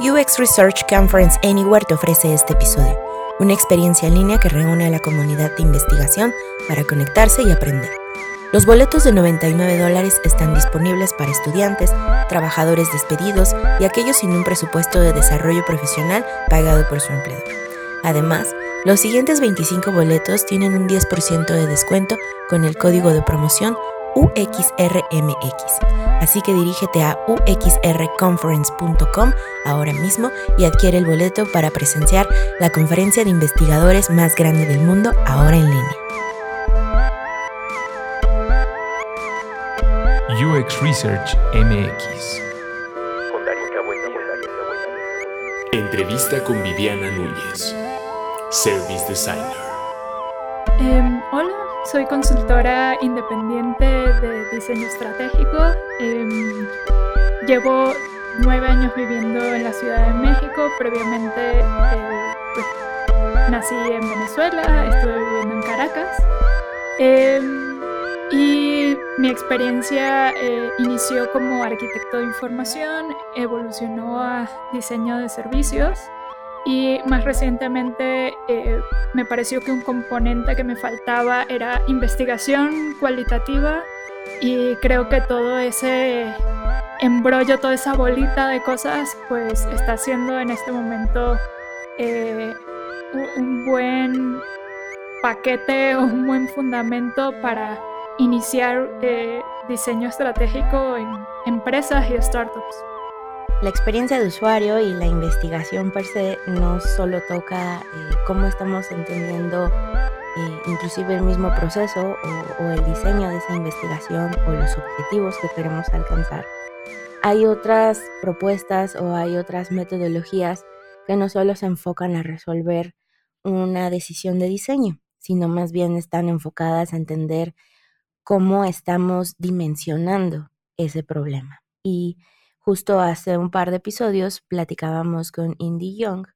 UX Research Conference Anywhere te ofrece este episodio, una experiencia en línea que reúne a la comunidad de investigación para conectarse y aprender. Los boletos de 99 dólares están disponibles para estudiantes, trabajadores despedidos y aquellos sin un presupuesto de desarrollo profesional pagado por su empleador. Además, los siguientes 25 boletos tienen un 10% de descuento con el código de promoción UXRMX. Así que dirígete a uxrconference.com ahora mismo y adquiere el boleto para presenciar la conferencia de investigadores más grande del mundo ahora en línea. UX Research MX. Entrevista con Viviana Núñez, Service Designer. Em, hola, soy consultora independiente de diseño estratégico. Em, llevo nueve años viviendo en la Ciudad de México. Previamente eh, pues, nací en Venezuela, estuve viviendo en Caracas. Em, y mi experiencia eh, inició como arquitecto de información, evolucionó a diseño de servicios y más recientemente eh, me pareció que un componente que me faltaba era investigación cualitativa y creo que todo ese embrollo, toda esa bolita de cosas, pues está siendo en este momento eh, un buen paquete o un buen fundamento para iniciar eh, diseño estratégico en empresas y startups. La experiencia de usuario y la investigación per se no solo toca eh, cómo estamos entendiendo eh, inclusive el mismo proceso o, o, el diseño de esa investigación o los objetivos que queremos alcanzar. Hay otras propuestas o hay otras metodologías que no solo se enfocan a resolver una decisión de diseño, sino más bien están enfocadas a entender cómo estamos dimensionando ese problema. Y Justo hace un par de episodios platicábamos con Indy Young,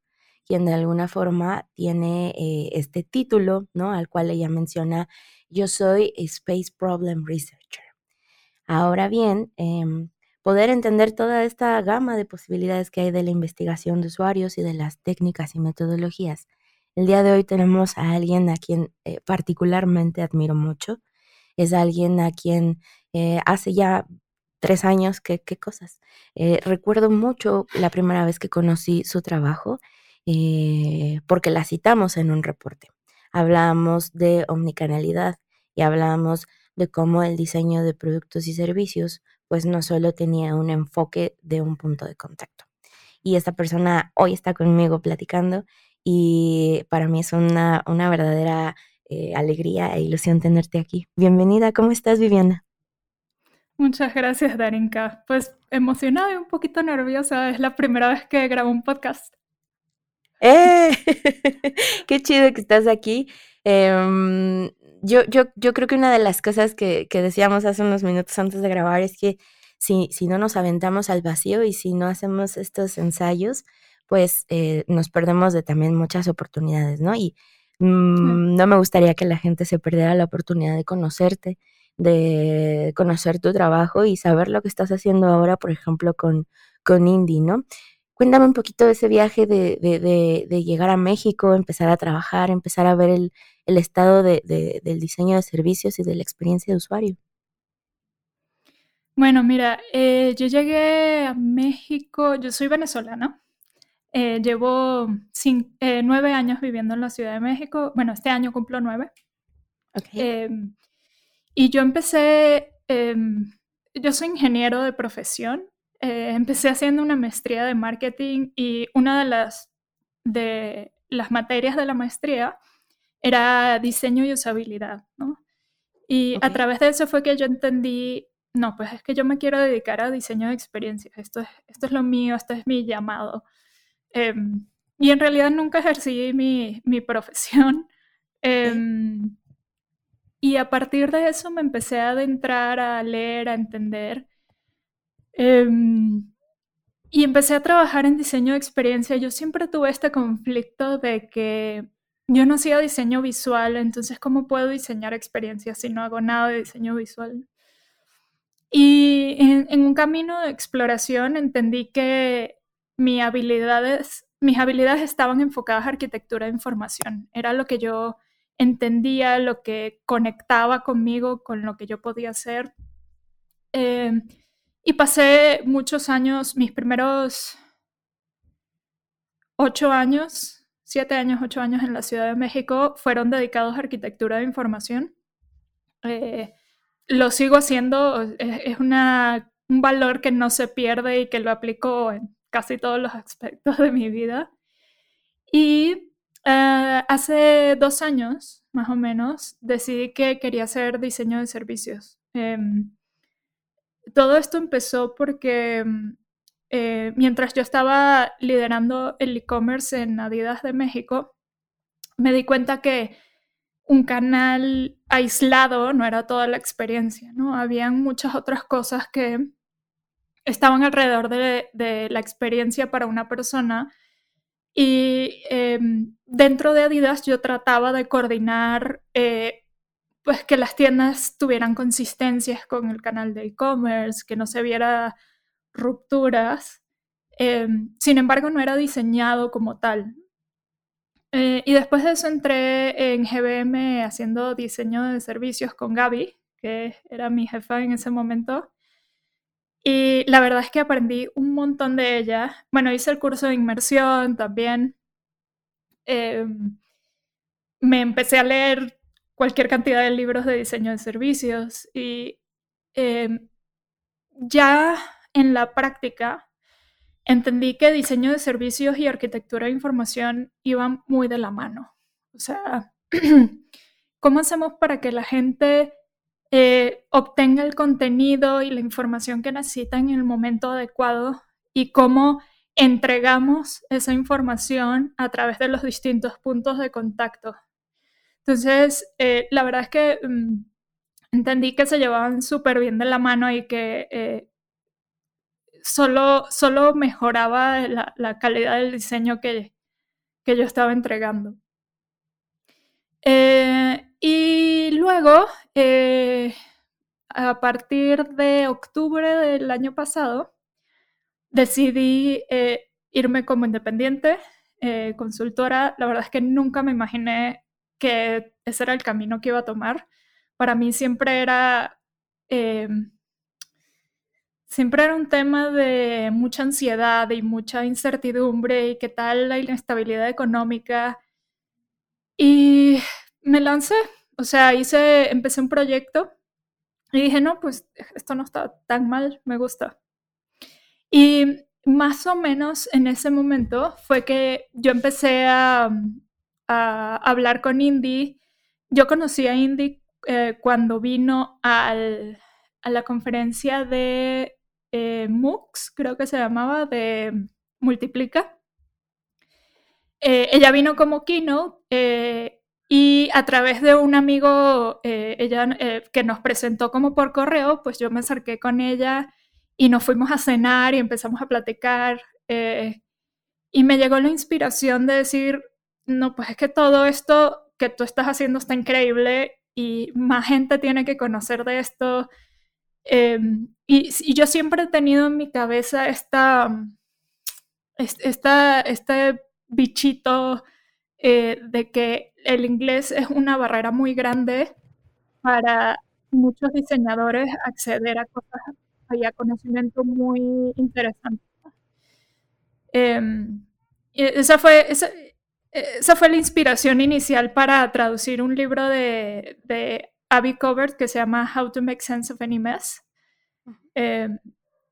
quien de alguna forma tiene eh, este título, ¿no? Al cual ella menciona, yo soy Space Problem Researcher. Ahora bien, em, poder entender toda esta gama de posibilidades que hay de la investigación de usuarios y de las técnicas y metodologías. El día de hoy tenemos a alguien a quien eh, particularmente admiro mucho. Es alguien a quien eh, hace ya tres años, qué, qué cosas. Eh, recuerdo mucho la primera vez que conocí su trabajo eh, porque la citamos en un reporte. Hablábamos de omnicanalidad y hablábamos de cómo el diseño de productos y servicios pues no solo tenía un enfoque de un punto de contacto. Y esta persona hoy está conmigo platicando y para mí es una, una verdadera eh, alegría e ilusión tenerte aquí. Bienvenida, ¿cómo estás Viviana? Muchas gracias, Darinka. Pues emocionada y un poquito nerviosa. Es la primera vez que grabo un podcast. ¡Eh! ¡Qué chido que estás aquí! Em, yo, yo, yo creo que una de las cosas que, que, decíamos hace unos minutos antes de grabar es que si, si no nos aventamos al vacío y si no hacemos estos ensayos, pues eh, nos perdemos de también muchas oportunidades, ¿no? Y mmm, no me gustaría que la gente se perdiera la oportunidad de conocerte, de conocer tu trabajo y saber lo que estás haciendo ahora, por ejemplo, con, con Indy, ¿no? Cuéntame un poquito de ese viaje de, de, de, llegar a México, empezar a trabajar, empezar a ver el, el estado del diseño de servicios y de la experiencia de usuario. Bueno, mira, eh, yo llegué a México, yo soy venezolana, eh, llevo cinco, eh, nueve años viviendo en la Ciudad de México, bueno, este año cumplo nueve. Okay. Y yo empecé, eh, yo soy ingeniero de profesión, eh, empecé haciendo una maestría de marketing y una de las, de las materias de la maestría era diseño y usabilidad, ¿no? Y okay. a través de eso fue que yo entendí, no, pues es que yo me quiero dedicar a diseño de experiencias, esto es, esto es lo mío, esto es mi llamado. Eh, y en realidad nunca ejercí mi, mi profesión. Eh, y a partir de eso me empecé a adentrar, a leer, a entender. Eh, y empecé a trabajar en diseño de experiencia. Yo siempre tuve este conflicto de que yo no hacía diseño visual, entonces ¿cómo puedo diseñar experiencias si no hago nada de diseño visual? Y en, en un camino de exploración entendí que mis habilidades, mis habilidades estaban enfocadas a arquitectura de información. Era lo que yo entendía, lo que conectaba conmigo, con lo que yo podía hacer. Em, y pasé muchos años, mis primeros ocho años, siete años, ocho años en la Ciudad de México fueron dedicados a arquitectura de información. Eh, lo sigo haciendo, es, una, un valor que no se pierde y que lo aplico en casi todos los aspectos de mi vida. Y eh, hace dos años, más o menos, decidí que quería hacer diseño de servicios. Em, todo esto empezó porque mm, eh, mientras yo estaba liderando el e-commerce en Adidas de México, me di cuenta que un canal aislado no era toda la experiencia, ¿no? Habían muchas otras cosas que estaban alrededor de, la experiencia para una persona y em, dentro de Adidas yo trataba de coordinar eh, pues que las tiendas tuvieran consistencias con el canal de e-commerce, que no se viera rupturas. Em, sin embargo, no era diseñado como tal. Eh, y después de eso entré en GBM haciendo diseño de servicios con Gaby, que era mi jefa en ese momento. Y la verdad es que aprendí un montón de ella. Bueno, hice el curso de inmersión también. Em, me empecé a leer cualquier cantidad de libros de diseño de servicios y em, ya en la práctica entendí que diseño de servicios y arquitectura de información iban muy de la mano. O sea, ¿cómo hacemos para que la gente eh, obtenga el contenido y la información que necesita en el momento adecuado y cómo entregamos esa información a través de los distintos puntos de contacto? Entonces, eh, la verdad es que mm, entendí que se llevaban súper bien de la mano y que eh, solo, solo mejoraba la, calidad del diseño que, que yo estaba entregando. Eh, y luego, eh, a partir de octubre del año pasado, decidí eh, irme como independiente, consultora. La verdad es que nunca me imaginé que ese era el camino que iba a tomar. Para mí siempre era siempre era un tema de mucha ansiedad y mucha incertidumbre y qué tal la inestabilidad económica. Me lancé, o sea, hice, empecé un proyecto y dije, no, pues esto no está tan mal, me gusta. Y más o menos en ese momento fue que yo empecé a, hablar con Indy. Yo conocí a Indy eh, cuando vino al, a la conferencia de eh, MOOCs, creo que se llamaba, de Multiplica. Eh, ella vino como keynote eh, y a través de un amigo ella, que nos presentó como por correo, pues yo me acerqué con ella y nos fuimos a cenar y empezamos a platicar. y me llegó la inspiración de decir, no, pues es que todo esto que tú estás haciendo está increíble y más gente tiene que conocer de esto Em, y, yo siempre he tenido en mi cabeza esta, esta este bichito eh, de que el inglés es una barrera muy grande para muchos diseñadores acceder a cosas y a conocimiento muy interesante. Em, esa, fue, esa, esa, fue la inspiración inicial para traducir un libro de, de Abby Covert que se llama How to Make Sense of Any Mess. Eh,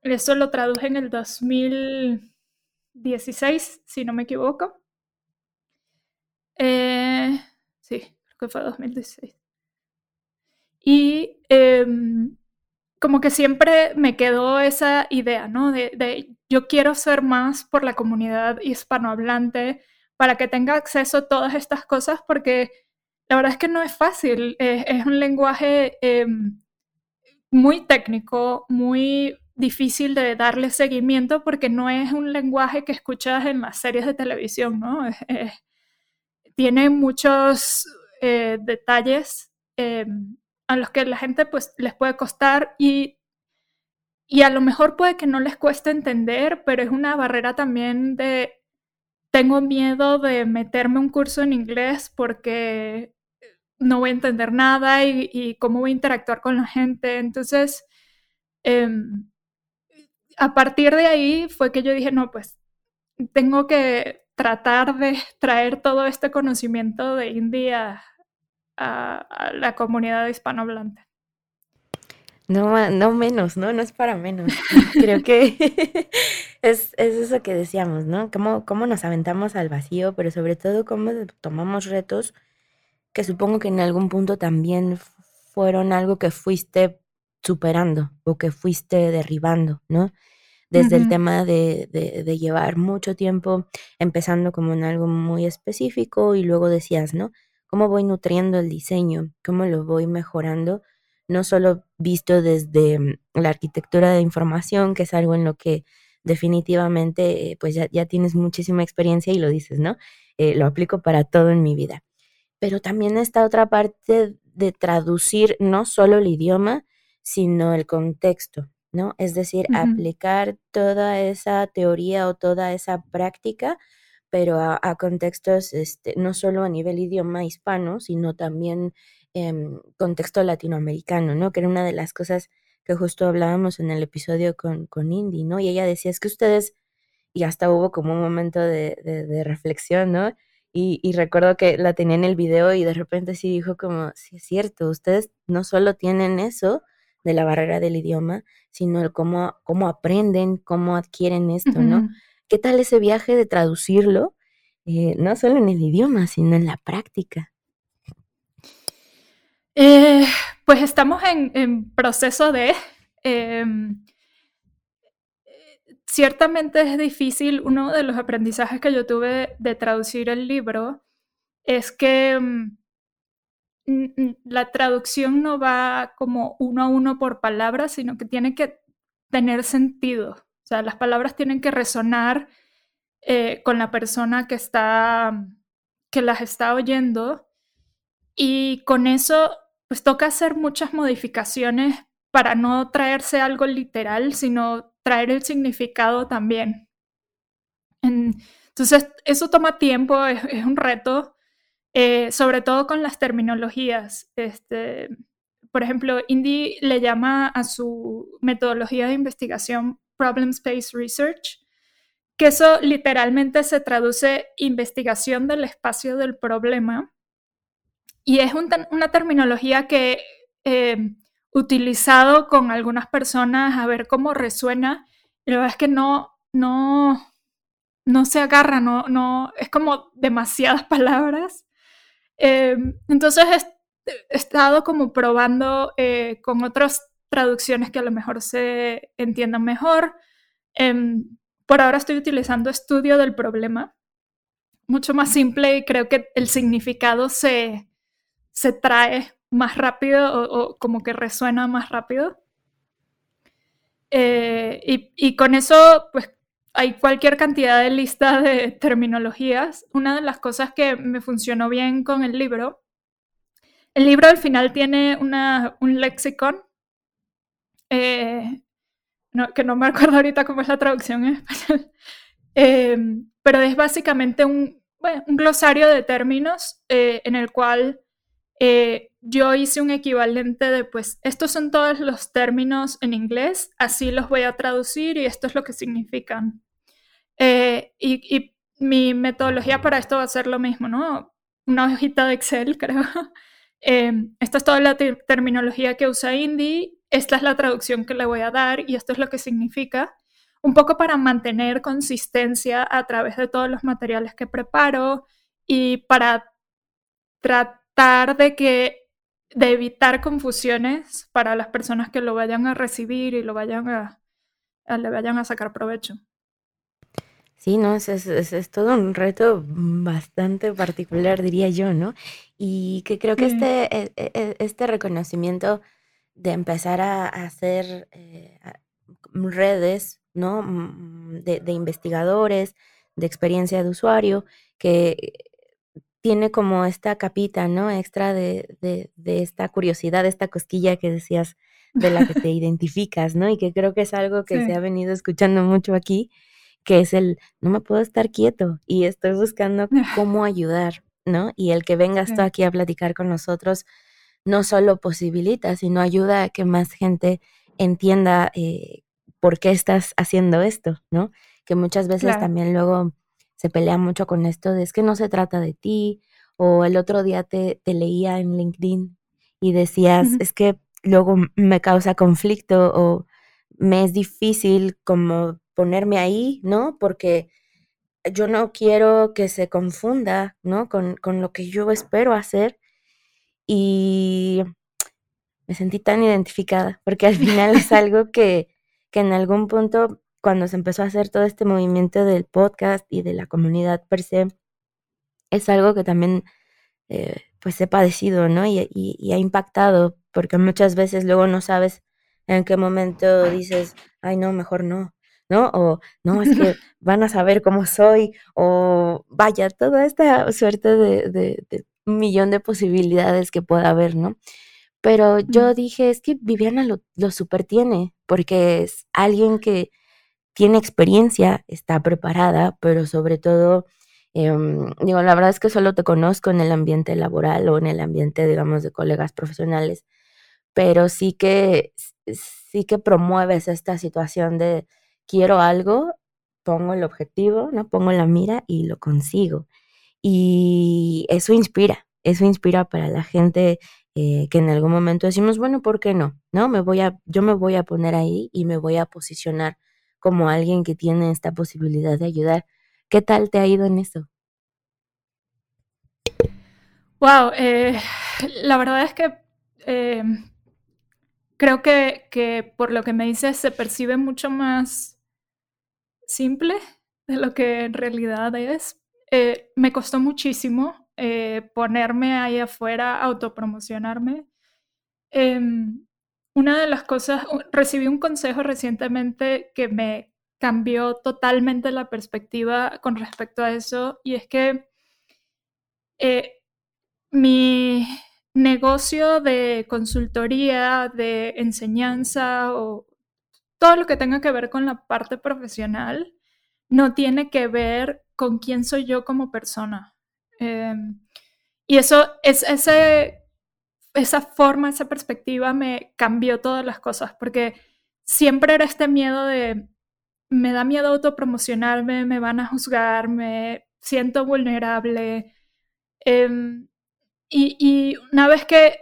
esto lo traduje en el 2016, si no me equivoco. Eh, sí, creo que fue 2016. Y em, como que siempre me quedó esa idea, ¿no? De, yo quiero ser más por la comunidad hispanohablante para que tenga acceso a todas estas cosas porque la verdad es que no es fácil, es un lenguaje em, muy técnico, muy difícil de darle seguimiento porque no es un lenguaje que escuchas en las series de televisión, ¿no? Tiene muchos eh, detalles em, a los que la gente pues les puede costar y y a lo mejor puede que no les cueste entender, pero es una barrera también de, tengo miedo de meterme un curso en inglés porque no voy a entender nada y, cómo voy a interactuar con la gente. Entonces, em, a partir de ahí fue que yo dije, no, pues tengo que tratar de traer todo este conocimiento de India a, la comunidad hispanohablante. No, no menos, ¿no? No es para menos. Creo que es, eso que decíamos, ¿no? Cómo, cómo nos aventamos al vacío, pero sobre todo cómo tomamos retos que supongo que en algún punto también fueron algo que fuiste superando o que fuiste derribando, ¿no? Desde el tema de, de, llevar mucho tiempo empezando como en algo muy específico y luego decías, ¿no? ¿Cómo voy nutriendo el diseño? ¿Cómo lo voy mejorando? No solo visto desde mm, la arquitectura de información, que es algo en lo que definitivamente eh, pues ya, ya tienes muchísima experiencia y lo dices, ¿no? Eh, lo aplico para todo en mi vida. Pero también está otra parte de traducir no solo el idioma, sino el contexto, ¿no? Es decir, aplicar toda esa teoría o toda esa práctica, pero a, contextos este, no solo a nivel idioma hispano, sino también en contexto latinoamericano, ¿no? Que era una de las cosas que justo hablábamos en el episodio con, con Indy, ¿no? Y ella decía, es que ustedes, y hasta hubo como un momento de, de reflexión, ¿no? Y, recuerdo que la tenía en el video y de repente sí dijo como, sí es cierto, ustedes no solo tienen eso de la barrera del idioma, sino el cómo, cómo aprenden, cómo adquieren esto, ¿no? ¿Qué tal ese viaje de traducirlo, eh, no solo en el idioma, sino en la práctica? Eh, pues estamos en, proceso de... Em, ciertamente es difícil, uno de los aprendizajes que yo tuve de traducir el libro es que mm, la traducción no va como uno a uno por palabras, sino que tiene que tener sentido. O sea, las palabras tienen que resonar eh, con la persona que está, que las está oyendo. Y con eso, pues toca hacer muchas modificaciones para no traerse algo literal, sino traer el significado también. Entonces, eso toma tiempo, es, un reto, eh, sobre todo con las terminologías. Este, por ejemplo, Indy le llama a su metodología de investigación Problem Space Research, que eso literalmente se traduce investigación del espacio del problema. Y es una terminología que eh, utilizado con algunas personas a ver cómo resuena. Y la verdad es que no, no, no se agarra, no, no, es como demasiadas palabras. Em, entonces he, estado como probando eh, con otras traducciones que a lo mejor se entiendan mejor. Em, por ahora estoy utilizando estudio del problema, mucho más simple y creo que el significado se, se trae más rápido o, como que resuena más rápido. Eh, y, con eso, pues hay cualquier cantidad de lista de terminologías. Una de las cosas que me funcionó bien con el libro, el libro al final tiene una, un lexicon, eh, que no me acuerdo ahorita cómo es la traducción en español, em, pero es básicamente un, un glosario de términos eh, en el cual yo hice un equivalente de, pues, estos son todos los términos en inglés, así los voy a traducir y esto es lo que significan. Eh, y, mi metodología para esto va a ser lo mismo, ¿no? Una hojita de Excel, creo. Eh, esta es toda la terminología que usa Indy, esta es la traducción que le voy a dar y esto es lo que significa. Un poco para mantener consistencia a través de todos los materiales que preparo y para tratar de que de evitar confusiones para las personas que lo vayan a recibir y lo vayan a, le vayan a sacar provecho. Sí, no, es, es, todo un reto bastante particular, diría yo, ¿no? Y que creo que este, e, e, e, este reconocimiento de empezar a, hacer eh, redes, ¿no? Mm, de, de investigadores, de experiencia de usuario, que tiene como esta capita, ¿no? Extra de, de, esta curiosidad, esta cosquilla que decías de la que te identificas, ¿no? Y que creo que es algo que se ha venido escuchando mucho aquí, que es el, no me puedo estar quieto y estoy buscando cómo ayudar, ¿no? Y el que vengas tú aquí a platicar con nosotros no solo posibilita, sino ayuda a que más gente entienda eh, por qué estás haciendo esto, ¿no? Que muchas veces también luego se pelea mucho con esto de es que no se trata de ti, o el otro día te, te leía en LinkedIn y decías, es que luego me causa conflicto o me es difícil como ponerme ahí, ¿no? Porque yo no quiero que se confunda, ¿no? Con, con lo que yo espero hacer. Y me sentí tan identificada, porque al final es algo que, que en algún punto, cuando se empezó a hacer todo este movimiento del podcast y de la comunidad per se, es algo que también eh, pues he padecido, ¿no? Y, y, ha impactado, porque muchas veces luego no sabes en qué momento dices, ay, no, mejor no, ¿no? O no, es que van a saber cómo soy, o vaya, toda esta suerte de, de, un millón de posibilidades que pueda haber, ¿no? Pero yo dije, es que Viviana lo, lo super tiene, porque es alguien que tiene experiencia, está preparada, pero sobre todo Em, digo, la verdad es que solo te conozco en el ambiente laboral o en el ambiente, digamos, de colegas profesionales, pero sí que, sí que promueves esta situación de quiero algo, pongo el objetivo, ¿no? Pongo la mira y lo consigo. Y eso inspira, eso inspira para la gente eh, que en algún momento decimos, bueno, ¿por qué no? ¿No? Me voy a, yo me voy a poner ahí y me voy a posicionar como alguien que tiene esta posibilidad de ayudar ¿Qué tal te ha ido en eso? Wow, eh, la verdad es que eh, creo que, por lo que me dices se percibe mucho más simple de lo que en realidad es. Eh, me costó muchísimo ponerme ahí afuera, autopromocionarme. Em, una de las cosas, recibí un consejo recientemente que me cambió totalmente la perspectiva con respecto a eso y es que eh, mi negocio de consultoría, de enseñanza o todo lo que tenga que ver con la parte profesional no tiene que ver con quién soy yo como persona. Em, y eso, es, esa forma, esa perspectiva me cambió todas las cosas, porque siempre era este miedo de me da miedo autopromocionarme, me van a juzgar, me siento vulnerable. Em, y, una vez que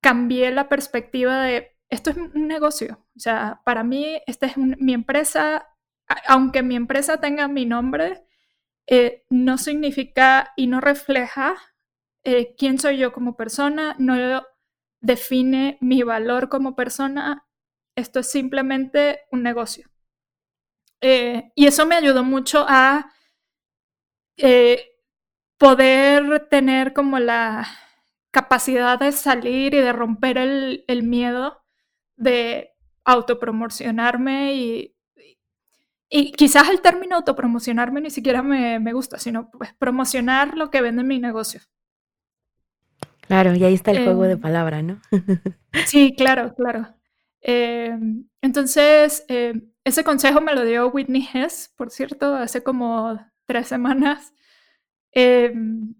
cambié la perspectiva de esto es un negocio, o sea, para mí esta es mi empresa, aunque mi empresa tenga mi nombre, eh, no significa y no refleja eh, quién soy yo como persona, no define mi valor como persona, esto es simplemente un negocio. Eh, y eso me ayudó mucho a poder tener como la capacidad de salir y de romper el, miedo de autopromocionarme y, y quizás el término autopromocionarme ni siquiera me, gusta, sino pues promocionar lo que vende mi negocio. Claro, y ahí está el juego de em, palabra, ¿no? sí, claro, claro. Em, entonces, em, ese consejo me lo dio Whitney Hess, por cierto, hace como tres semanas. Em,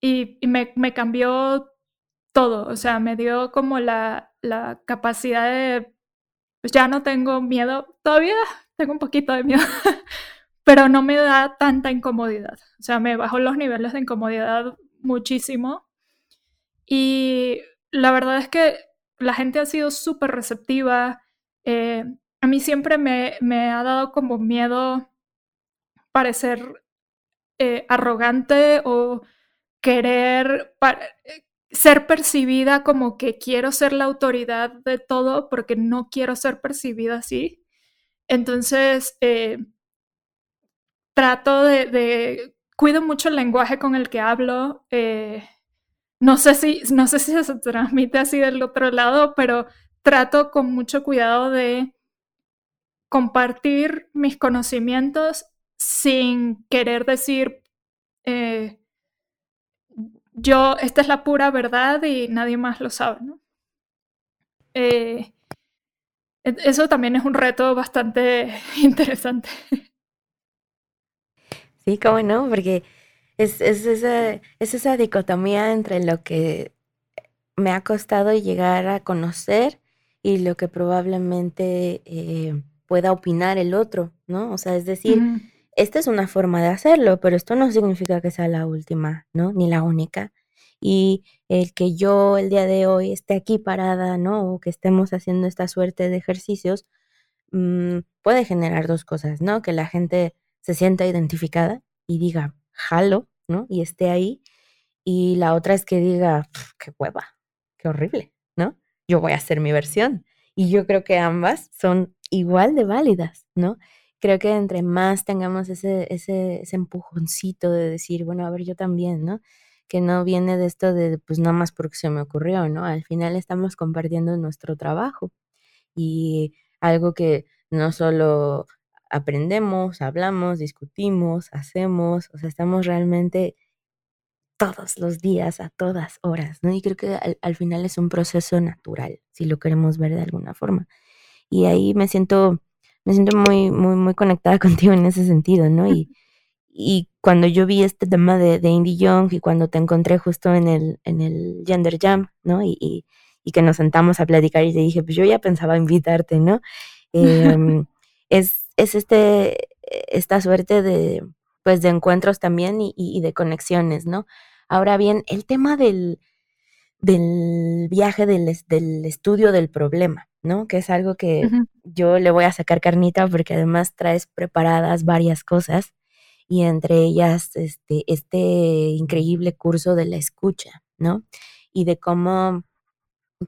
y, me, cambió todo, o sea, me dio como la, capacidad de, pues ya no tengo miedo, todavía tengo un poquito de miedo, pero no me da tanta incomodidad, o sea, me bajó los niveles de incomodidad muchísimo. Y la verdad es que la gente ha sido súper receptiva. Eh, a mí siempre me, ha dado como miedo parecer eh, arrogante o querer eh, ser percibida como que quiero ser la autoridad de todo porque no quiero ser percibida así. Entonces, eh, trato de, cuido mucho el lenguaje con el que hablo. no, sé si, no sé si se transmite así del otro lado, pero trato con mucho cuidado de compartir mis conocimientos sin querer decir, eh, yo, esta es la pura verdad y nadie más lo sabe, ¿no? Eh, eso también es un reto bastante interesante. Sí, cómo no, porque es, esa, es esa dicotomía entre lo que me ha costado llegar a conocer y lo que probablemente eh, pueda opinar el otro, ¿no? O sea, es decir, esta es una forma de hacerlo, pero esto no significa que sea la última, ¿no? Ni la única. Y el que yo el día de hoy esté aquí parada, ¿no? O que estemos haciendo esta suerte de ejercicios, mm, puede generar dos cosas, ¿no? Que la gente se sienta identificada y diga, jalo, ¿no? Y esté ahí. Y la otra es que diga, qué hueva, qué horrible, ¿no? Yo voy a hacer mi versión. Y yo creo que ambas son igual de válidas, ¿no? Creo que entre más tengamos ese, ese, ese empujoncito de decir, bueno, a ver, yo también, ¿no? Que no viene de esto de, pues nada más porque se me ocurrió, ¿no? Al final estamos compartiendo nuestro trabajo y algo que no solo aprendemos, hablamos, discutimos, hacemos, o sea, estamos realmente todos los días, a todas horas, ¿no? Y creo que al, final es un proceso natural, si lo queremos ver de alguna forma. Y ahí me siento, me siento muy, muy, muy conectada contigo en ese sentido, ¿no? Y, y cuando yo vi este tema de, de, Indie Young y cuando te encontré justo en el, en el Gender Jam, ¿no? Y, y, y que nos sentamos a platicar y te dije, pues yo ya pensaba invitarte, ¿no? Em, es, es este, esta suerte de, pues de encuentros también y, de conexiones, ¿no? Ahora bien, el tema del, del viaje del, del, estudio del problema, ¿no? Que es algo que yo le voy a sacar carnita porque además traes preparadas varias cosas y entre ellas este, este increíble curso de la escucha, ¿no? Y de cómo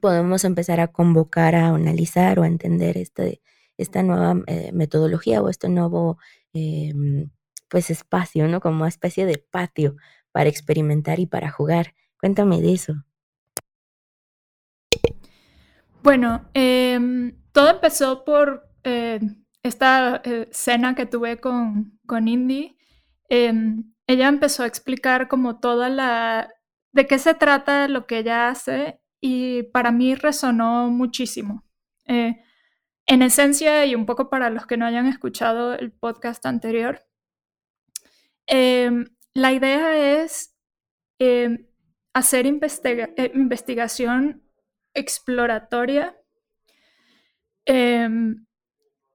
podemos empezar a convocar, a analizar o a entender este, esta nueva eh, metodología o este nuevo em, pues espacio, ¿no? Como una especie de patio para experimentar y para jugar. Cuéntame de eso. Bueno, em, todo empezó por eh, esta eh, cena que tuve con, con Indy. Em, ella empezó a explicar como toda la... de qué se trata lo que ella hace y para mí resonó muchísimo. Eh, en esencia, y un poco para los que no hayan escuchado el podcast anterior, Em, la idea es hacer investigación exploratoria em,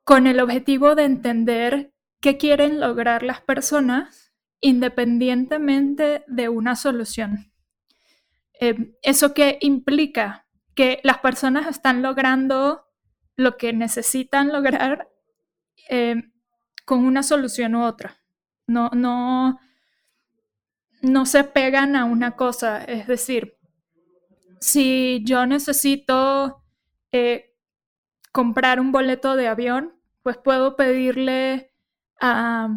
con el objetivo de entender qué quieren lograr las personas independientemente de una solución. ¿Eso qué implica? Que las personas están logrando lo que necesitan lograr con una solución u otra. No, no, no se pegan a una cosa. Es decir, si yo necesito eh, comprar un boleto de avión, pues puedo pedirle a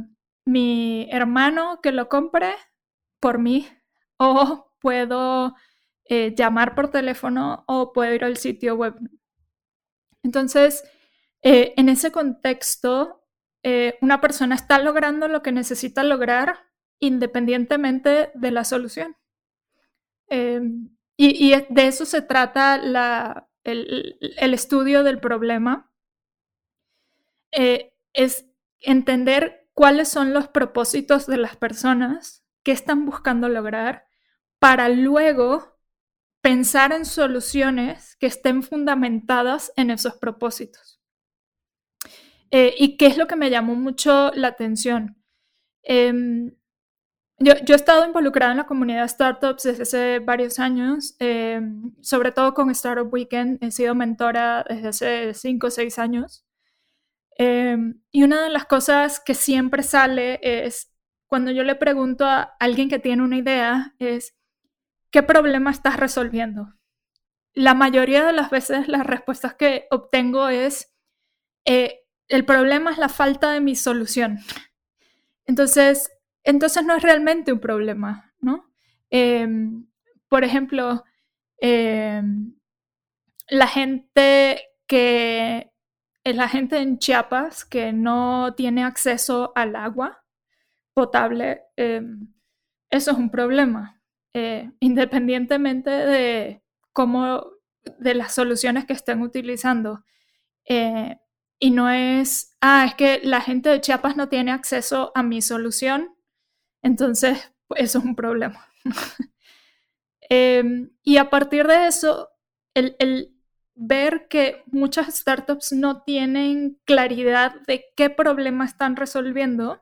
mi hermano que lo compre por mí o puedo eh, llamar por teléfono o puedo ir al sitio web. Entonces, eh, en ese contexto, una persona está logrando lo que necesita lograr independientemente de la solución. Y, de eso se trata el, estudio del problema. Eh, es entender cuáles son los propósitos de las personas, qué están buscando lograr, para luego pensar en soluciones que estén fundamentadas en esos propósitos. Eh, ¿Y qué es lo que me llamó mucho la atención? Em, yo, he estado involucrada en la comunidad startups desde hace varios años, em, sobre todo con Startup Weekend. He sido mentora desde hace cinco o seis años. Em, y una de las cosas que siempre sale es, cuando yo le pregunto a alguien que tiene una idea, es, ¿qué problema estás resolviendo? La mayoría de las veces las respuestas que obtengo es, eh, el problema es la falta de mi solución. Entonces, entonces no es realmente un problema, ¿no? Em, por ejemplo, em, la gente que la gente en Chiapas que no tiene acceso al agua potable, em, eso es un problema, eh, independientemente de cómo, de las soluciones que estén utilizando. Eh, y no es, ah, es que la gente de Chiapas no tiene acceso a mi solución, entonces pues, eso es un problema. Em, y a partir de eso, el, el, ver que muchas startups no tienen claridad de qué problema están resolviendo,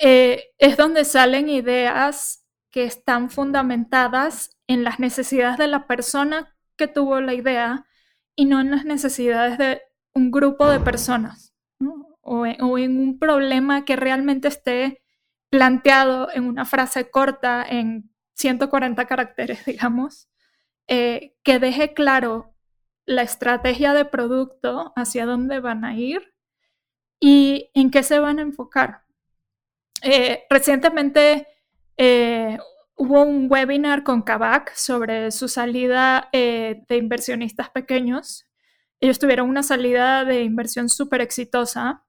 eh, es donde salen ideas que están fundamentadas en las necesidades de la persona que tuvo la idea y no en las necesidades de un grupo de personas o, en, un problema que realmente esté planteado en una frase corta, en 140 caracteres, digamos, eh, que deje claro la estrategia de producto, hacia dónde van a ir y en qué se van a enfocar. Eh, recientemente eh, hubo un webinar con Kavak sobre su salida de inversionistas pequeños ellos tuvieron una salida de inversión súper exitosa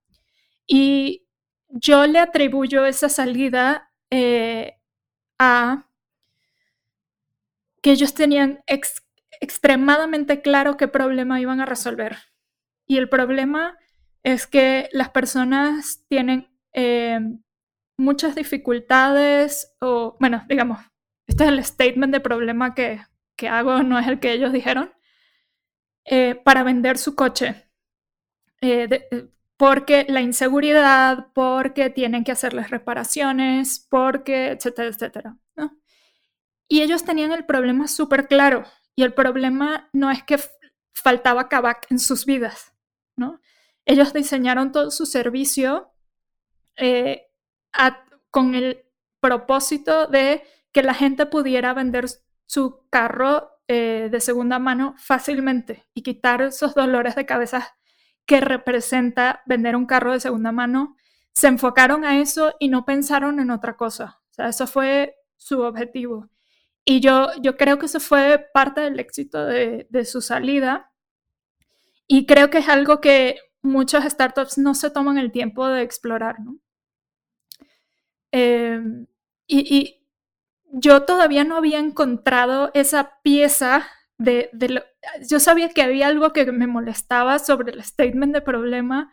y yo le atribuyo esa salida eh, a que ellos tenían extremadamente claro qué problema iban a resolver. Y el problema es que las personas tienen eh, muchas dificultades o, bueno, digamos, este es el statement de problema que, que hago, no es el que ellos dijeron. Eh, para vender su coche. Porque la inseguridad, porque tienen que hacerles reparaciones, porque, etcétera, etcétera. Y ellos tenían el problema súper claro. Y el problema no es que faltaba Kavak en sus vidas. ¿no? Ellos diseñaron todo su servicio con el propósito de que la gente pudiera vender su carro eh, de segunda mano fácilmente y quitar esos dolores de cabeza que representa vender un carro de segunda mano. Se enfocaron a eso y no pensaron en otra cosa. O sea, eso fue su objetivo. Y yo, yo creo que eso fue parte del éxito de, su salida. Y creo que es algo que muchas startups no se toman el tiempo de explorar, ¿no? Em, y, yo todavía no había encontrado esa pieza yo sabía que había algo que me molestaba sobre el statement de problema,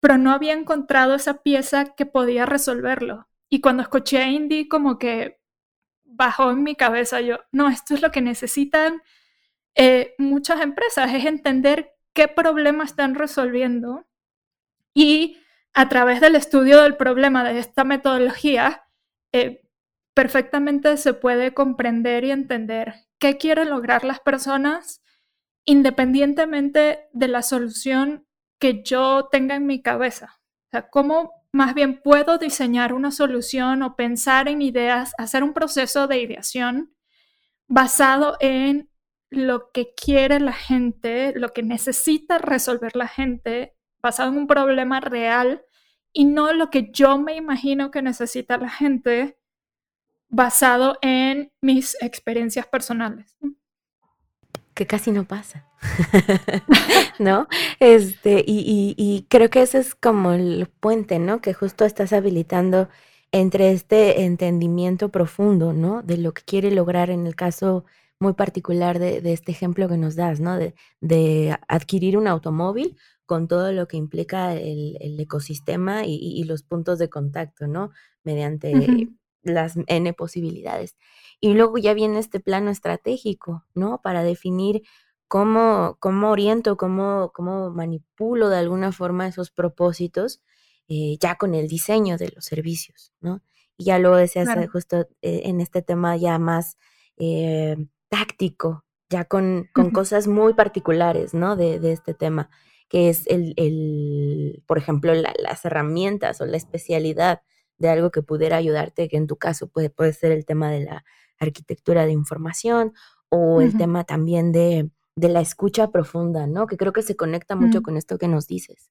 pero no había encontrado esa pieza que podía resolverlo. Y cuando escuché a Indy, como que bajó en mi cabeza, yo, no, esto es lo que necesitan eh, muchas empresas, es entender qué problema están resolviendo y a través del estudio del problema de esta metodología, eh, perfectamente se puede comprender y entender qué quieren lograr las personas independientemente de la solución que yo tenga en mi cabeza. O sea, cómo más bien puedo diseñar una solución o pensar en ideas, hacer un proceso de ideación basado en lo que quiere la gente, lo que necesita resolver la gente, basado en un problema real y no lo que yo me imagino que necesita la gente basado en mis experiencias personales. Que casi no pasa, ¿no? Este, y, creo que ese es como el puente, ¿no? Que justo estás habilitando entre este entendimiento profundo, ¿no? De lo que quiere lograr en el caso muy particular de, este ejemplo que nos das, ¿no? De, adquirir un automóvil con todo lo que implica el, ecosistema y, los puntos de contacto, ¿no? Mediante las N posibilidades. Y luego ya viene este plano estratégico, ¿no? Para definir cómo, cómo oriento, cómo, cómo manipulo de alguna forma esos propósitos eh, ya con el diseño de los servicios, ¿no? Y ya luego decías justo eh, en este tema ya más eh, táctico, ya con, con cosas muy particulares, ¿no? De, de, este tema, que es el, el por ejemplo, las herramientas o la especialidad de algo que pudiera ayudarte, que en tu caso puede, puede ser el tema de la arquitectura de información o el tema también de, la escucha profunda, ¿no? Que creo que se conecta mucho mm. con esto que nos dices.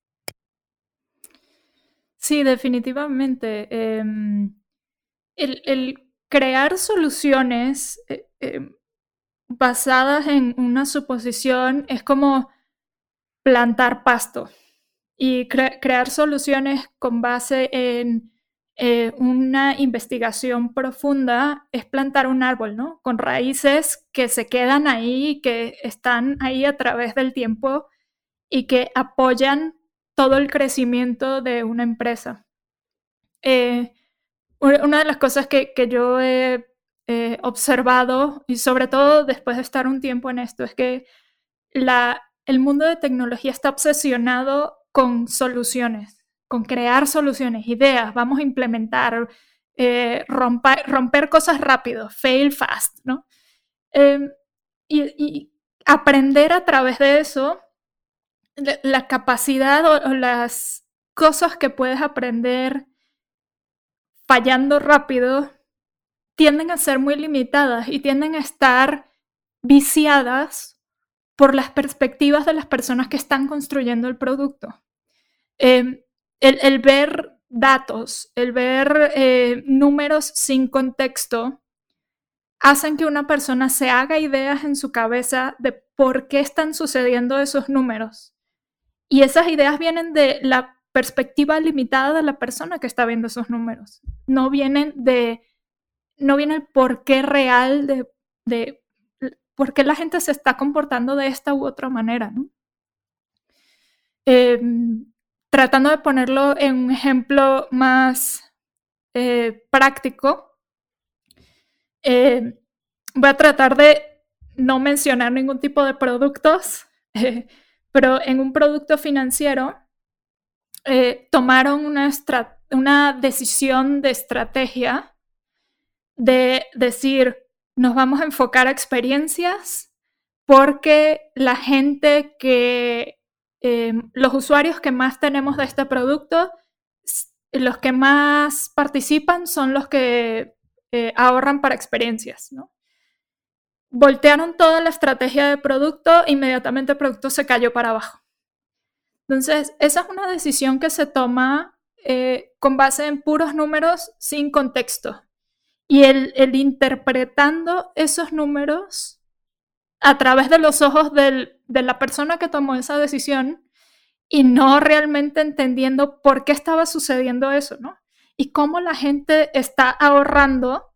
Sí, definitivamente. Em, el, crear soluciones eh, em, basadas en una suposición es como plantar pasto y crear soluciones con base en eh, una investigación profunda es plantar un árbol, ¿no? Con raíces que se quedan ahí, que están ahí a través del tiempo y que apoyan todo el crecimiento de una empresa. Eh, una de las cosas que, yo he observado, y sobre todo después de estar un tiempo en esto, es que el mundo de tecnología está obsesionado con soluciones, con crear soluciones, ideas, vamos a implementar, eh, romper, cosas rápido, fail fast, ¿no? Em, y, aprender a través de eso la capacidad o, las cosas que puedes aprender fallando rápido tienden a ser muy limitadas y tienden a estar viciadas por las perspectivas de las personas que están construyendo el producto. Em, el, ver datos, el ver eh, números sin contexto, hacen que una persona se haga ideas en su cabeza de por qué están sucediendo esos números. Y esas ideas vienen de la perspectiva limitada de la persona que está viendo esos números. No vienen de, no viene el porqué real de, de por qué la gente se está comportando de esta u otra manera. Em, tratando de ponerlo en un ejemplo más eh, práctico, eh, voy a tratar de no mencionar ningún tipo de productos, pero en un producto financiero eh, tomaron una, una decisión de estrategia de decir, nos vamos a enfocar a experiencias porque la gente que, em, los usuarios que más tenemos de este producto, los que más participan son los que eh, ahorran para experiencias, ¿no? Voltearon toda la estrategia de producto, inmediatamente el producto se cayó para abajo. Entonces, esa es una decisión que se toma eh, con base en puros números sin contexto. Y el, interpretando esos números a través de los ojos de la persona que tomó esa decisión y no realmente entendiendo por qué estaba sucediendo eso, ¿no? Y cómo la gente está ahorrando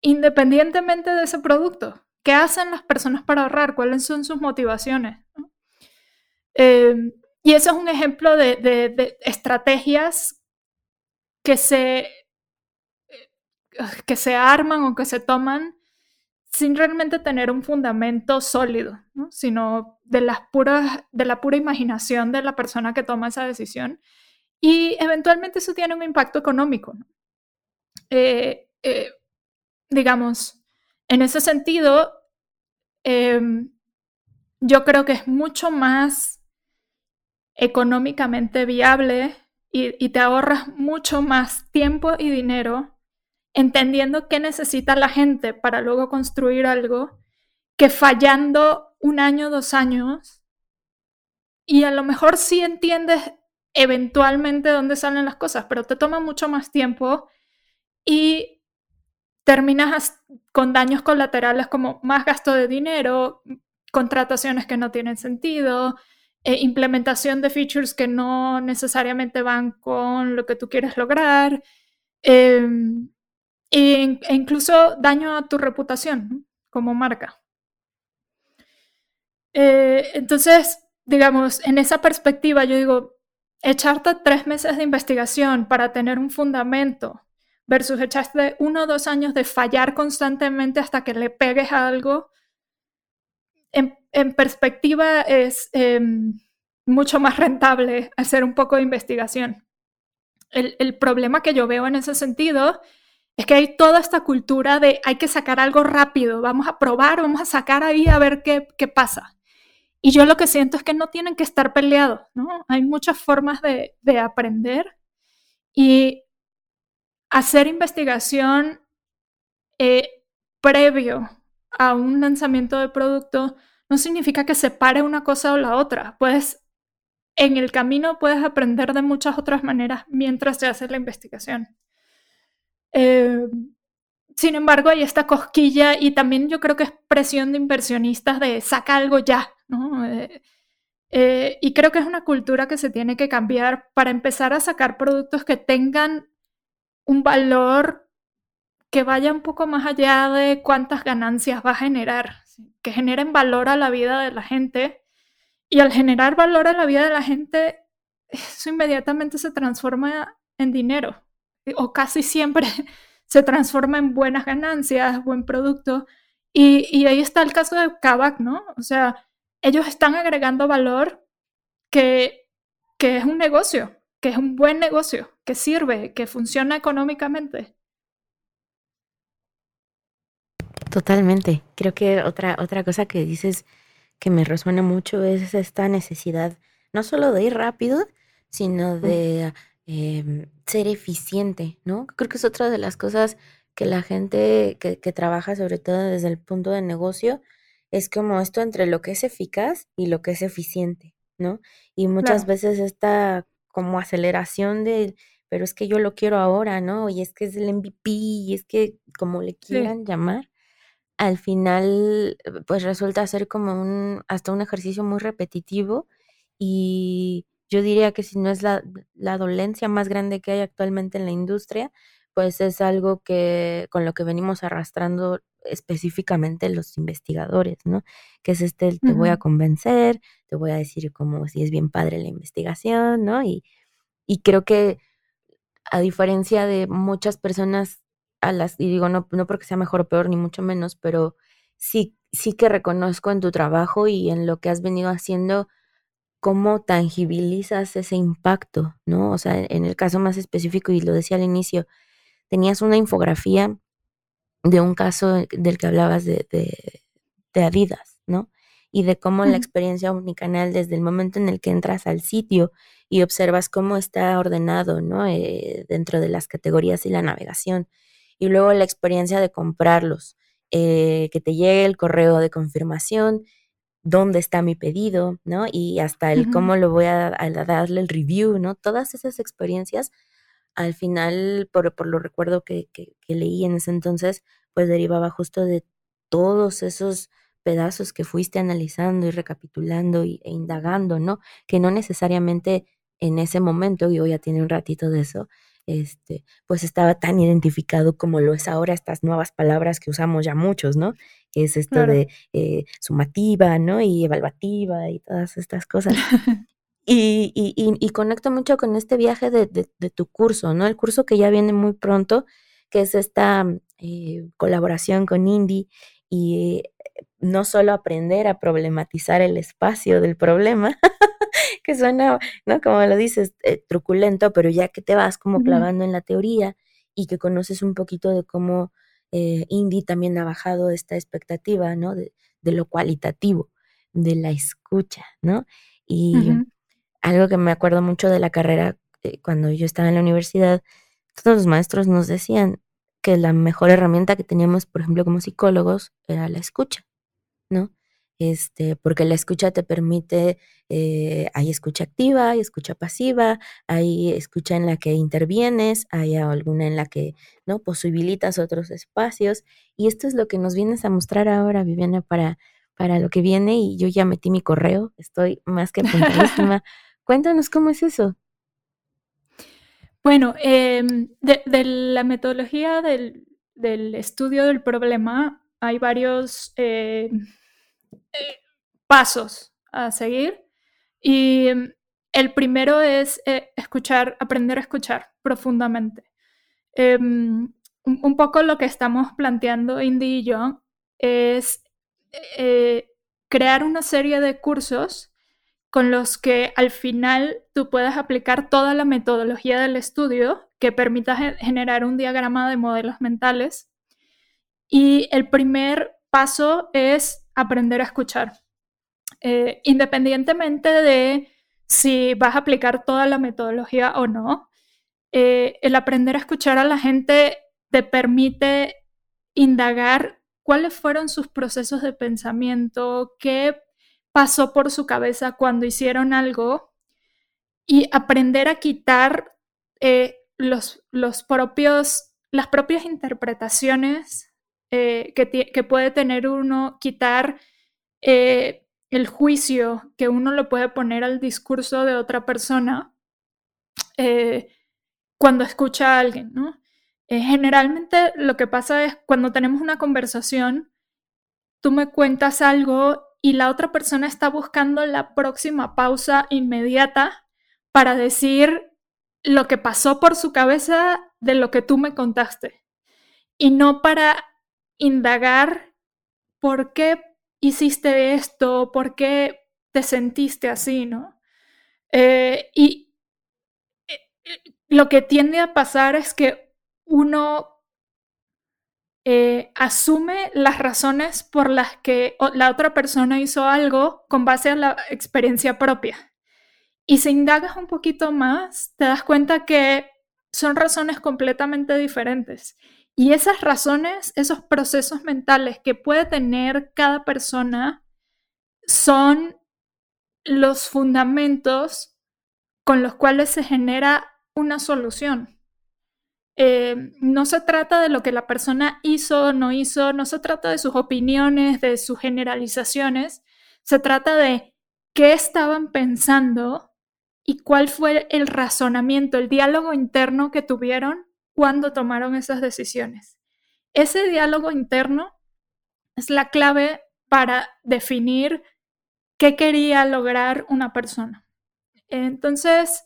independientemente de ese producto. ¿Qué hacen las personas para ahorrar? ¿Cuáles son sus motivaciones? Em, y eso es un ejemplo de estrategias que se que se arman o que se toman sin realmente tener un fundamento sólido, sino de, las puras, de la pura imaginación de la persona que toma esa decisión. Y eventualmente eso tiene un impacto económico. Eh, eh, digamos, en ese sentido, em, yo creo que es mucho más económicamente viable y, y te ahorras mucho más tiempo y dinero entendiendo qué necesita la gente para luego construir algo, que fallando un año, dos años, y a lo mejor sí entiendes eventualmente dónde salen las cosas, pero te toma mucho más tiempo y terminas con daños colaterales como más gasto de dinero, contrataciones que no tienen sentido, e implementación de features que no necesariamente van con lo que tú quieres lograr. Em, e, incluso daño a tu reputación como marca. Eh, entonces, digamos, en esa perspectiva yo digo, echarte tres meses de investigación para tener un fundamento versus echarte uno o dos años de fallar constantemente hasta que le pegues a algo, en, perspectiva es em, mucho más rentable hacer un poco de investigación. El, problema que yo veo en ese sentido es que hay toda esta cultura de hay que sacar algo rápido, vamos a probar, vamos a sacar ahí a ver qué, qué pasa. Y yo lo que siento es que no tienen que estar peleados, ¿no? Hay muchas formas de, de aprender y hacer investigación eh, previo a un lanzamiento de producto no significa que separe una cosa o la otra. Puedes, en el camino puedes aprender de muchas otras maneras mientras se hace la investigación. Eh, sin embargo, hay esta cosquilla y también yo creo que es presión de inversionistas de saca algo ya, ¿no? Eh, eh, y creo que es una cultura que se tiene que cambiar para empezar a sacar productos que tengan un valor que vaya un poco más allá de cuántas ganancias va a generar, que generen valor a la vida de la gente Y al generar valor en la vida de la gente, eso inmediatamente se transforma en dinero, o casi siempre se transforma en buenas ganancias, buen producto. Y, y ahí está el caso de Kavak, ¿no? O sea, ellos están agregando valor que, que es un negocio, que es un buen negocio, que sirve, que funciona económicamente. Totalmente. Creo que otra, otra cosa que dices que me resuena mucho es esta necesidad no solo de ir rápido, sino de em, ser eficiente, ¿no? Creo que es otra de las cosas que la gente que, que trabaja sobre todo desde el punto de negocio es como esto entre lo que es eficaz y lo que es eficiente, ¿no? Y muchas veces esta como aceleración de, pero es que yo lo quiero ahora, ¿no? Y es que es el MVP, y es que como le quieran llamar, al final, eh, pues resulta ser como un, hasta un ejercicio muy repetitivo y yo diría que si no es la, la dolencia más grande que hay actualmente en la industria, pues es algo que con lo que venimos arrastrando específicamente los investigadores, ¿no? Que es este, te voy a convencer, te voy a decir como si es bien padre la investigación, ¿no? Y, y creo que a diferencia de muchas personas a las, y digo, no, no porque sea mejor o peor, ni mucho menos, pero sí, sí que reconozco en tu trabajo y en lo que has venido haciendo cómo tangibilizas ese impacto, ¿no? O sea, en el caso más específico, y lo decía al inicio, tenías una infografía de un caso del que hablabas de, de, Adidas, ¿no? Y de cómo la experiencia omnicanal desde el momento en el que entras al sitio y observas cómo está ordenado, ¿no? Eh, dentro de las categorías y la navegación, y luego la experiencia de comprarlos, eh, que te llegue el correo de confirmación, dónde está mi pedido, ¿no? Y hasta el cómo lo voy a, darle el review, ¿no? Todas esas experiencias, al final, por, por lo recuerdo que, que, leí en ese entonces, pues derivaba justo de todos esos pedazos que fuiste analizando y recapitulando e indagando, ¿no? Que no necesariamente en ese momento, yo ya tiene un ratito de eso, este, pues estaba tan identificado como lo es ahora estas nuevas palabras que usamos ya muchos, ¿no? Que es esto de eh, sumativa, ¿no? Y evaluativa y todas estas cosas. y, y, y, conecto mucho con este viaje de, de, tu curso, ¿no? El curso que ya viene muy pronto, que es esta eh, colaboración con Indy y no solo aprender a problematizar el espacio del problema, que suena, ¿no? Como lo dices, eh, truculento, pero ya que te vas como clavando en la teoría y que conoces un poquito de cómo eh, Indy también ha bajado esta expectativa, ¿no? De, lo cualitativo, de la escucha, ¿no? Y algo que me acuerdo mucho de la carrera, eh, cuando yo estaba en la universidad, todos los maestros nos decían que la mejor herramienta que teníamos, por ejemplo, como psicólogos, era la escucha, ¿no? Este, porque la escucha te permite, eh, hay escucha activa, hay escucha pasiva, hay escucha en la que intervienes, hay alguna en la que no posibilitas otros espacios, y esto es lo que nos vienes a mostrar ahora, Viviana, para, para lo que viene, y yo ya metí mi correo, estoy más que apuntadísima. Cuéntanos cómo es eso. Bueno, em, de, la metodología del, estudio del problema hay varios eh, pasos a seguir. Y mm, el primero es eh, escuchar, aprender a escuchar profundamente. Em, un, poco lo que estamos planteando Indy y yo es eh, crear una serie de cursos con los que al final tú puedas aplicar toda la metodología del estudio que permita generar un diagrama de modelos mentales. Y el primer paso es aprender a escuchar. Eh, independientemente de si vas a aplicar toda la metodología o no, eh, el aprender a escuchar a la gente te permite indagar cuáles fueron sus procesos de pensamiento, qué pasó por su cabeza cuando hicieron algo y aprender a quitar eh, los, los, propios, las propias interpretaciones que, que, puede tener uno, quitar el juicio que uno le puede poner al discurso de otra persona eh, cuando escucha a alguien, ¿no? Eh, generalmente lo que pasa es cuando tenemos una conversación, tú me cuentas algo y la otra persona está buscando la próxima pausa inmediata para decir lo que pasó por su cabeza de lo que tú me contaste y no para indagar por qué hiciste esto, por qué te sentiste así, ¿no? Eh, y eh, lo que tiende a pasar es que uno eh, asume las razones por las que la otra persona hizo algo con base a la experiencia propia. Y si indagas un poquito más, te das cuenta que son razones completamente diferentes. Y esas razones, esos procesos mentales que puede tener cada persona son los fundamentos con los cuales se genera una solución. Eh, no se trata de lo que la persona hizo o no hizo, no se trata de sus opiniones, de sus generalizaciones, se trata de qué estaban pensando y cuál fue el razonamiento, el diálogo interno que tuvieron cuando tomaron esas decisiones. Ese diálogo interno es la clave para definir qué quería lograr una persona. Entonces,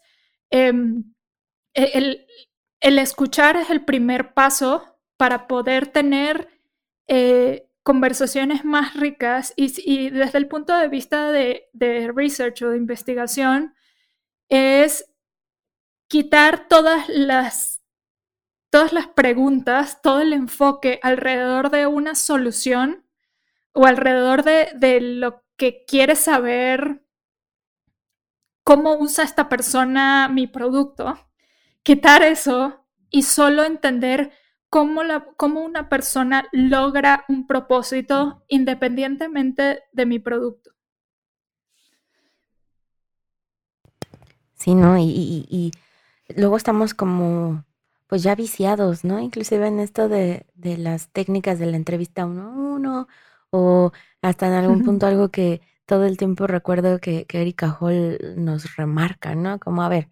em, e, el, escuchar es el primer paso para poder tener eh, conversaciones más ricas y, desde el punto de vista de, research o de investigación es quitar todas las, todas las preguntas, todo el enfoque alrededor de una solución o alrededor de, de lo que quieres saber cómo usa esta persona mi producto quitar eso y solo entender cómo, la, cómo una persona logra un propósito independientemente de mi producto. Sí, ¿no? Y, luego estamos como, pues ya viciados, ¿no? Inclusive en esto de, las técnicas de la entrevista uno a uno, o hasta en algún punto algo que todo el tiempo recuerdo que, que Erika Hall nos remarca, ¿no? Como, a ver,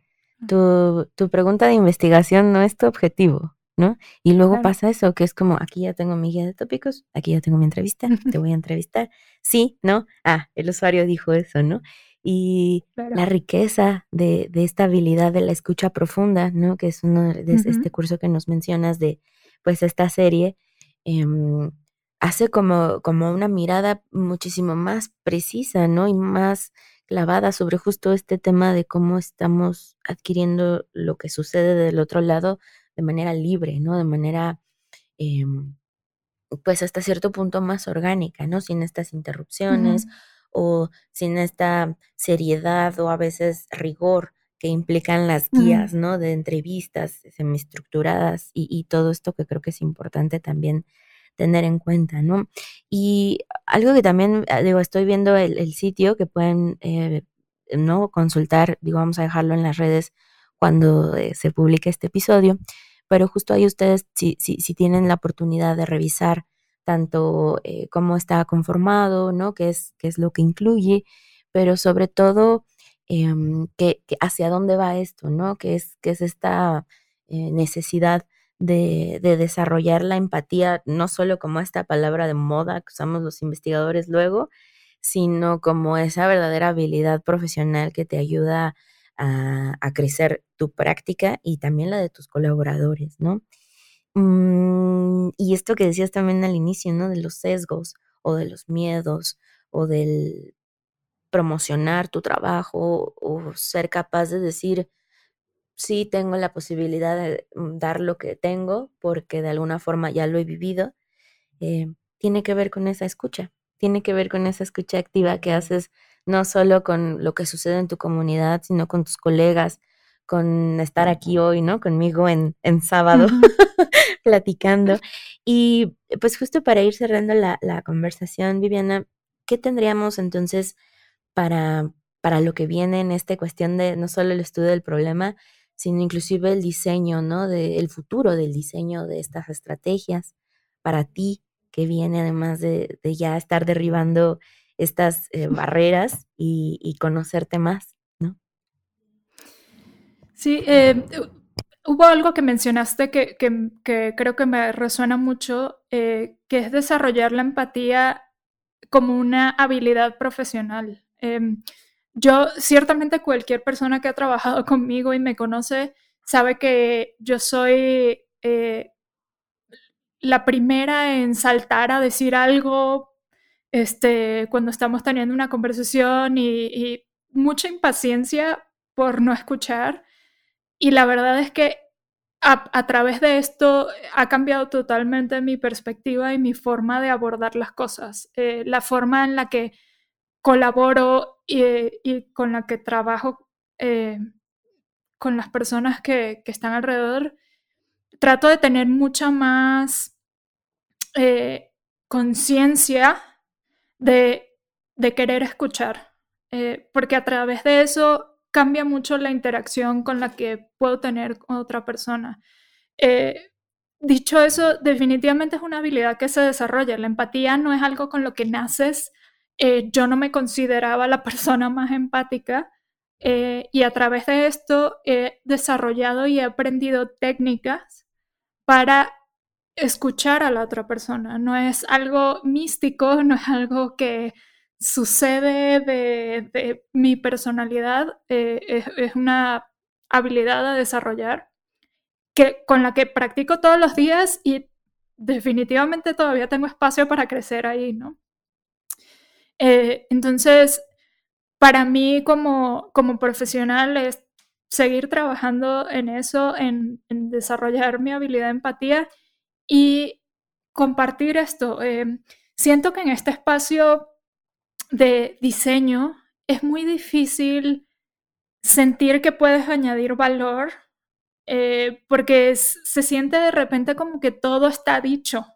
tu, tu pregunta de investigación no es tu objetivo, ¿no? Y luego pasa eso, que es como, aquí ya tengo mi guía de tópicos, aquí ya tengo mi entrevista, te voy a entrevistar. Sí, ¿no? Ah, el usuario dijo eso, ¿no? Y la riqueza de, de, esta habilidad de la escucha profunda, ¿no? Que es uno de este curso que nos mencionas de, pues, esta serie, em, hace como, como una mirada muchísimo más precisa, ¿no? Y más clavada sobre justo este tema de cómo estamos adquiriendo lo que sucede del otro lado de manera libre, ¿no? De manera, em, pues hasta cierto punto más orgánica, ¿no? Sin estas interrupciones o sin esta seriedad o a veces rigor que implican las guías, ¿no? De entrevistas semiestructuradas y, y todo esto que creo que es importante también tener en cuenta, ¿no? Y algo que también, ah, digo, estoy viendo el, sitio que pueden, eh, ¿no? Consultar, digo, vamos a dejarlo en las redes cuando eh, se publique este episodio, pero justo ahí ustedes, si, si, si tienen la oportunidad de revisar tanto eh, cómo está conformado, ¿no? Qué es, qué es lo que incluye, pero sobre todo, em, que, hacia dónde va esto, ¿no? ¿Qué es, qué es esta necesidad de, desarrollar la empatía, no solo como esta palabra de moda que usamos los investigadores luego, sino como esa verdadera habilidad profesional que te ayuda a, crecer tu práctica y también la de tus colaboradores, ¿no? Mm, y esto que decías también al inicio, ¿no? De los sesgos o de los miedos o del promocionar tu trabajo o ser capaz de decir, sí tengo la posibilidad de mm, dar lo que tengo porque de alguna forma ya lo he vivido, eh, tiene que ver con esa escucha, tiene que ver con esa escucha activa que haces no solo con lo que sucede en tu comunidad, sino con tus colegas, con estar aquí hoy, ¿no? Conmigo en, en sábado platicando. Y pues justo para ir cerrando la, la conversación, Viviana, ¿qué tendríamos entonces para, para lo que viene en esta cuestión de no solo el estudio del problema, sino inclusive el diseño, ¿no? del futuro del diseño de estas estrategias para ti, que viene además de, ya estar derribando estas eh, barreras y, conocerte más. Sí, eh, hubo algo que mencionaste que, creo que me resuena mucho, eh, que es desarrollar la empatía como una habilidad profesional. Em, yo, ciertamente cualquier persona que ha trabajado conmigo y me conoce sabe que yo soy eh, la primera en saltar a decir algo este, cuando estamos teniendo una conversación y, mucha impaciencia por no escuchar. Y la verdad es que a, través de esto ha cambiado totalmente mi perspectiva y mi forma de abordar las cosas. Eh, la forma en la que colaboro y, con la que trabajo eh, con las personas que, están alrededor, trato de tener mucha más eh, conciencia de, querer escuchar, eh, porque a través de eso cambia mucho la interacción con la que puedo tener con otra persona. Eh, dicho eso, definitivamente es una habilidad que se desarrolla. La empatía no es algo con lo que naces. Eh, yo no me consideraba la persona más empática y a través de esto he desarrollado y he aprendido técnicas para escuchar a la otra persona. No es algo místico, no es algo que sucede de, mi personalidad, eh, es, una habilidad a desarrollar que, con la que practico todos los días y definitivamente todavía tengo espacio para crecer ahí, ¿no? Eh, entonces, para mí como, como profesional es seguir trabajando en eso, en, desarrollar mi habilidad de empatía y compartir esto. Eh, siento que en este espacio de diseño es muy difícil sentir que puedes añadir valor eh, porque se siente de repente como que todo está dicho,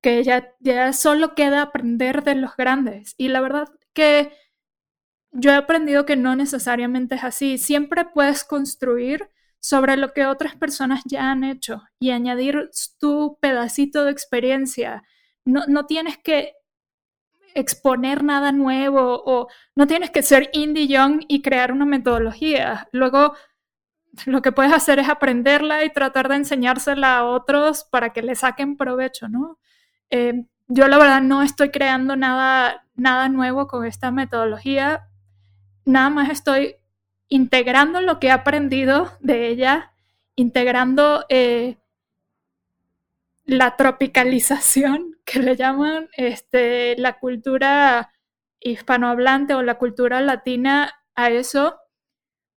que ya, ya solo queda aprender de los grandes. Y la verdad que yo he aprendido que no necesariamente es así. Siempre puedes construir sobre lo que otras personas ya han hecho y añadir tu pedacito de experiencia. No, tienes que exponer nada nuevo o no tienes que ser indie young y crear una metodología. Luego, lo que puedes hacer es aprenderla y tratar de enseñársela a otros para que le saquen provecho, ¿no? Eh, yo la verdad no estoy creando nada, nada nuevo con esta metodología, nada más estoy integrando lo que he aprendido de ella, integrando eh, la tropicalización que le llaman este, la cultura hispanohablante o la cultura latina a eso,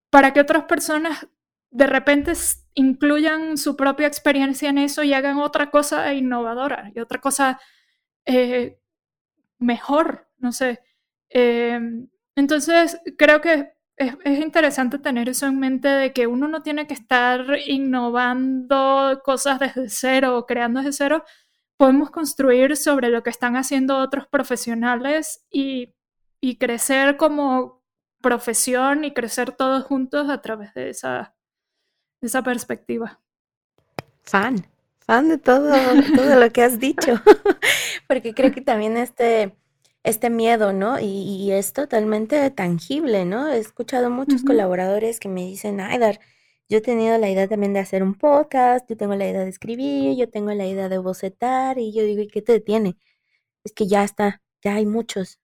para que otras personas de repente incluyan su propia experiencia en eso y hagan otra cosa innovadora y otra cosa eh, mejor, no sé. Em, entonces, creo que es, interesante tener eso en mente de que uno no tiene que estar innovando cosas desde cero o creando desde cero. Podemos construir sobre lo que están haciendo otros profesionales y, crecer como profesión y crecer todos juntos a través de esa, esa perspectiva. Fan, fan de todo, todo lo que has dicho, porque creo que también este este miedo, ¿no? Y, es totalmente tangible, ¿no? He escuchado muchos colaboradores que me dicen, ay, Dar, yo he tenido la idea también de hacer un podcast, yo tengo la idea de escribir, yo tengo la idea de bocetar, y yo digo, ¿y qué te detiene? Es que ya está, ya hay muchos.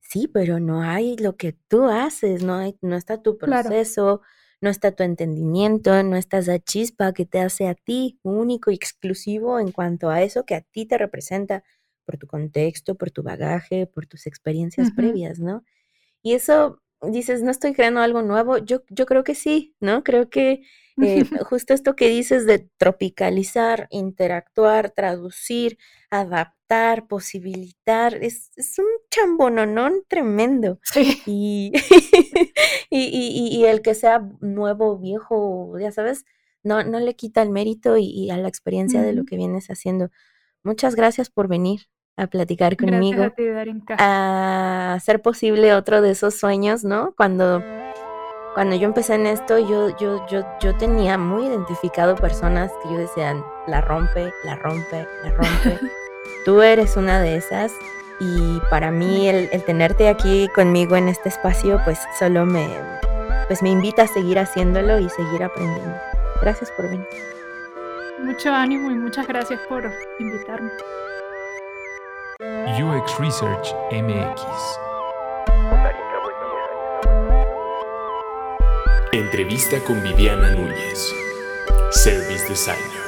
Sí, pero no hay lo que tú haces, no, hay, no está tu proceso, no está tu entendimiento, no está esa chispa que te hace a ti único y exclusivo en cuanto a eso que a ti te representa por tu contexto, por tu bagaje, por tus experiencias previas, ¿no? Y eso, dices, no estoy creando algo nuevo, yo, yo creo que sí, ¿no? Creo que eh, justo esto que dices de tropicalizar, interactuar, traducir, adaptar, posibilitar, es, es un chambononón tremendo. Sí. Y, y, y, el que sea nuevo, viejo, ya sabes, no, no le quita el mérito y, a la experiencia de lo que vienes haciendo. Muchas gracias por venir a platicar conmigo, a, hacer posible otro de esos sueños, ¿no? Cuando, cuando yo empecé en esto, yo, yo, yo, yo tenía muy identificado personas que yo decían, la rompe, la rompe, la rompe. Tú eres una de esas y para mí el, el, tenerte aquí conmigo en este espacio, pues solo me, pues me invita a seguir haciéndolo y seguir aprendiendo. Gracias por venir. Mucho ánimo y muchas gracias por invitarme. UX Research MX. Entrevista con Viviana Núñez, Service Designer.